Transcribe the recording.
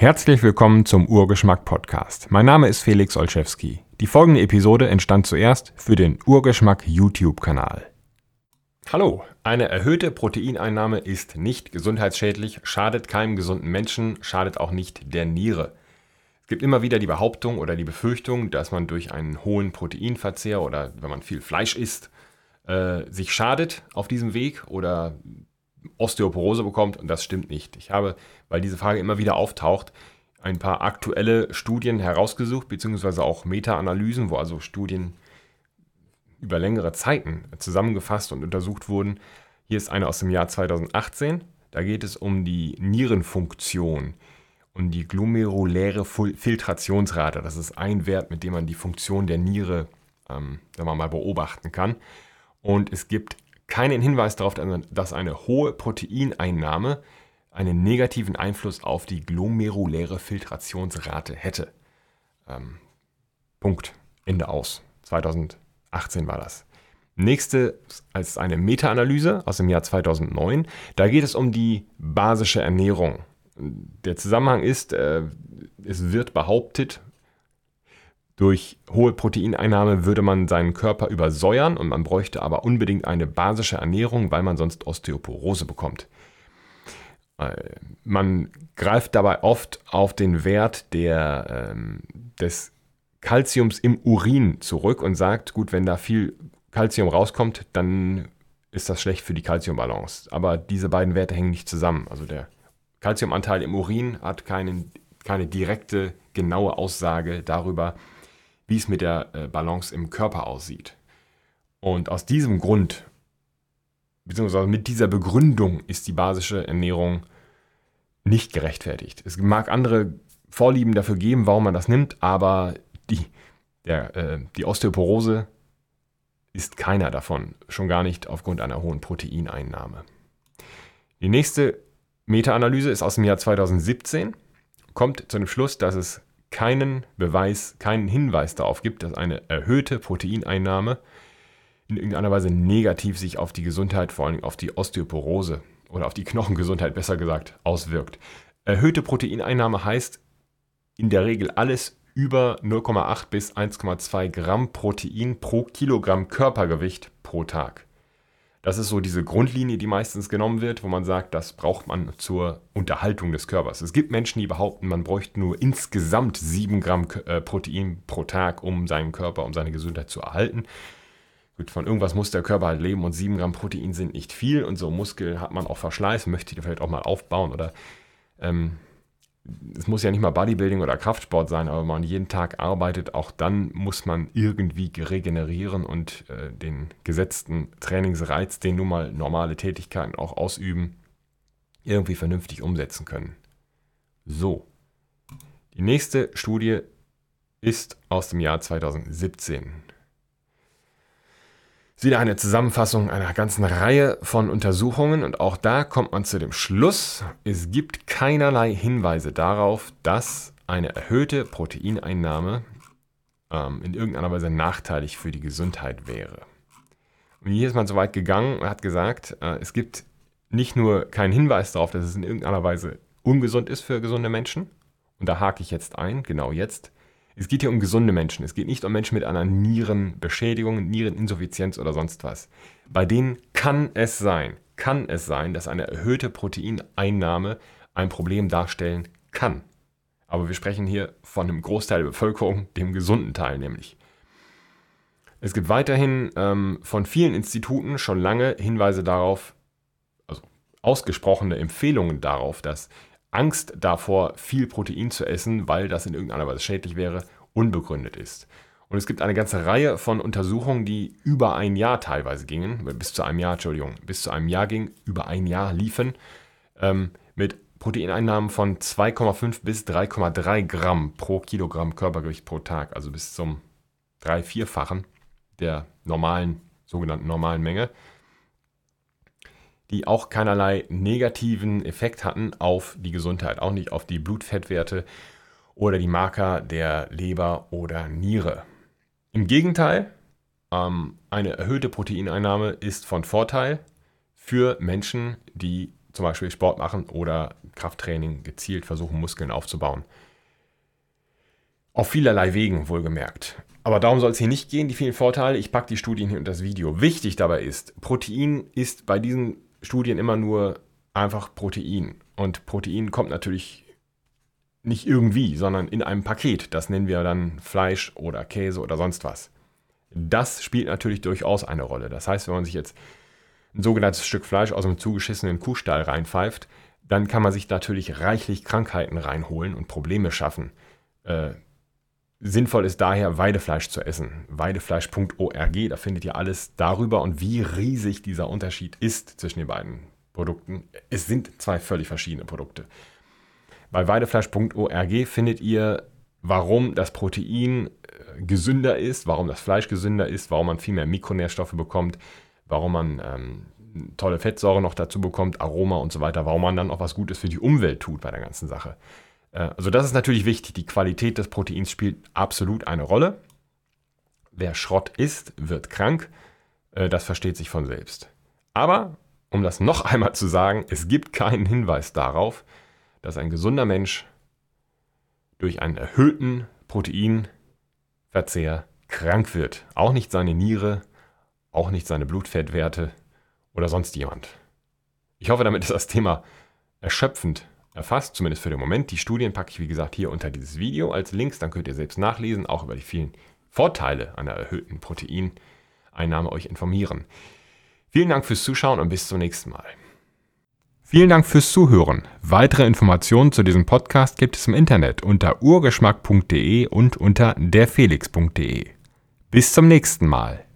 Herzlich willkommen zum Urgeschmack Podcast. Mein Name ist Felix Olszewski. Die folgende Episode entstand zuerst für den Urgeschmack YouTube-Kanal. Hallo, eine erhöhte Proteineinnahme ist nicht gesundheitsschädlich, schadet keinem gesunden Menschen, schadet auch nicht der Niere. Es gibt immer wieder die Behauptung oder die Befürchtung, dass man durch einen hohen Proteinverzehr oder wenn man viel Fleisch isst, äh, sich schadet auf diesem Weg oder Osteoporose bekommt und das stimmt nicht. Ich habe, weil diese Frage immer wieder auftaucht, ein paar aktuelle Studien herausgesucht, beziehungsweise auch Meta-Analysen, wo also Studien über längere Zeiten zusammengefasst und untersucht wurden. Hier ist eine aus dem Jahr 2018. Da geht es um die Nierenfunktion und die glomeruläre Filtrationsrate. Das ist ein Wert, mit dem man die Funktion der Niere ähm, sagen wir mal, beobachten kann. Und es gibt keinen Hinweis darauf, dass eine hohe Proteineinnahme einen negativen Einfluss auf die glomeruläre Filtrationsrate hätte. Ähm, Punkt. Ende aus. 2018 war das. Nächste als eine Meta-Analyse aus dem Jahr 2009. Da geht es um die basische Ernährung. Der Zusammenhang ist, äh, es wird behauptet, durch hohe Proteineinnahme würde man seinen Körper übersäuern und man bräuchte aber unbedingt eine basische Ernährung, weil man sonst Osteoporose bekommt. Äh, man greift dabei oft auf den Wert der, ähm, des Kalziums im Urin zurück und sagt, gut, wenn da viel Kalzium rauskommt, dann ist das schlecht für die Kalziumbalance. Aber diese beiden Werte hängen nicht zusammen. Also der Kalziumanteil im Urin hat keinen, keine direkte, genaue Aussage darüber, wie es mit der äh, Balance im Körper aussieht. Und aus diesem Grund, beziehungsweise mit dieser Begründung, ist die basische Ernährung nicht gerechtfertigt. Es mag andere Vorlieben dafür geben, warum man das nimmt, aber die, der, äh, die Osteoporose ist keiner davon, schon gar nicht aufgrund einer hohen Proteineinnahme. Die nächste Meta-Analyse ist aus dem Jahr 2017, kommt zu dem Schluss, dass es keinen Beweis, keinen Hinweis darauf gibt, dass eine erhöhte Proteineinnahme in irgendeiner Weise negativ sich auf die Gesundheit, vor allem auf die Osteoporose oder auf die Knochengesundheit besser gesagt, auswirkt. Erhöhte Proteineinnahme heißt in der Regel alles über 0,8 bis 1,2 Gramm Protein pro Kilogramm Körpergewicht pro Tag. Das ist so diese Grundlinie, die meistens genommen wird, wo man sagt, das braucht man zur Unterhaltung des Körpers. Es gibt Menschen, die behaupten, man bräuchte nur insgesamt 7 Gramm äh, Protein pro Tag, um seinen Körper, um seine Gesundheit zu erhalten. Gut, von irgendwas muss der Körper halt leben und 7 Gramm Protein sind nicht viel und so Muskel hat man auch Verschleiß, möchte die vielleicht auch mal aufbauen oder ähm, es muss ja nicht mal Bodybuilding oder Kraftsport sein, aber wenn man jeden Tag arbeitet, auch dann muss man irgendwie regenerieren und äh, den gesetzten Trainingsreiz, den nun mal normale Tätigkeiten auch ausüben, irgendwie vernünftig umsetzen können. So, die nächste Studie ist aus dem Jahr 2017 ist wieder eine Zusammenfassung einer ganzen Reihe von Untersuchungen. Und auch da kommt man zu dem Schluss, es gibt keinerlei Hinweise darauf, dass eine erhöhte Proteineinnahme ähm, in irgendeiner Weise nachteilig für die Gesundheit wäre. Und hier ist man so weit gegangen und hat gesagt, äh, es gibt nicht nur keinen Hinweis darauf, dass es in irgendeiner Weise ungesund ist für gesunde Menschen, und da hake ich jetzt ein, genau jetzt, es geht hier um gesunde Menschen. Es geht nicht um Menschen mit einer Nierenbeschädigung, Niereninsuffizienz oder sonst was. Bei denen kann es sein, kann es sein, dass eine erhöhte Proteineinnahme ein Problem darstellen kann. Aber wir sprechen hier von einem Großteil der Bevölkerung, dem gesunden Teil nämlich. Es gibt weiterhin ähm, von vielen Instituten schon lange Hinweise darauf, also ausgesprochene Empfehlungen darauf, dass Angst davor, viel Protein zu essen, weil das in irgendeiner Weise schädlich wäre, unbegründet ist. Und es gibt eine ganze Reihe von Untersuchungen, die über ein Jahr teilweise gingen, bis zu einem Jahr, Entschuldigung, bis zu einem Jahr ging, über ein Jahr liefen, ähm, mit Proteineinnahmen von 2,5 bis 3,3 Gramm pro Kilogramm Körpergewicht pro Tag, also bis zum drei-, vierfachen der normalen, sogenannten normalen Menge die auch keinerlei negativen Effekt hatten auf die Gesundheit, auch nicht auf die Blutfettwerte oder die Marker der Leber oder Niere. Im Gegenteil, ähm, eine erhöhte Proteineinnahme ist von Vorteil für Menschen, die zum Beispiel Sport machen oder Krafttraining gezielt versuchen, Muskeln aufzubauen. Auf vielerlei Wegen wohlgemerkt. Aber darum soll es hier nicht gehen, die vielen Vorteile. Ich packe die Studien hier unter das Video. Wichtig dabei ist, Protein ist bei diesen Studien immer nur einfach Protein. Und Protein kommt natürlich nicht irgendwie, sondern in einem Paket. Das nennen wir dann Fleisch oder Käse oder sonst was. Das spielt natürlich durchaus eine Rolle. Das heißt, wenn man sich jetzt ein sogenanntes Stück Fleisch aus einem zugeschissenen Kuhstall reinpfeift, dann kann man sich natürlich reichlich Krankheiten reinholen und Probleme schaffen. Äh, sinnvoll ist daher, Weidefleisch zu essen. Weidefleisch.org, da findet ihr alles darüber und wie riesig dieser Unterschied ist zwischen den beiden Produkten. Es sind zwei völlig verschiedene Produkte. Bei weidefleisch.org findet ihr, warum das Protein äh, gesünder ist, warum das Fleisch gesünder ist, warum man viel mehr Mikronährstoffe bekommt, warum man ähm, tolle Fettsäure noch dazu bekommt, Aroma und so weiter, warum man dann auch was Gutes für die Umwelt tut bei der ganzen Sache. Äh, also das ist natürlich wichtig. Die Qualität des Proteins spielt absolut eine Rolle. Wer Schrott isst, wird krank. Äh, das versteht sich von selbst. Aber, um das noch einmal zu sagen, es gibt keinen Hinweis darauf, dass ein gesunder Mensch durch einen erhöhten Proteinverzehr krank wird. Auch nicht seine Niere, auch nicht seine Blutfettwerte oder sonst jemand. Ich hoffe, damit ist das Thema erschöpfend erfasst, zumindest für den Moment. Die Studien packe ich, wie gesagt, hier unter dieses Video als Links, dann könnt ihr selbst nachlesen, auch über die vielen Vorteile einer erhöhten Proteineinnahme euch informieren. Vielen Dank fürs Zuschauen und bis zum nächsten Mal. Vielen Dank fürs Zuhören. Weitere Informationen zu diesem Podcast gibt es im Internet unter urgeschmack.de und unter derfelix.de. Bis zum nächsten Mal.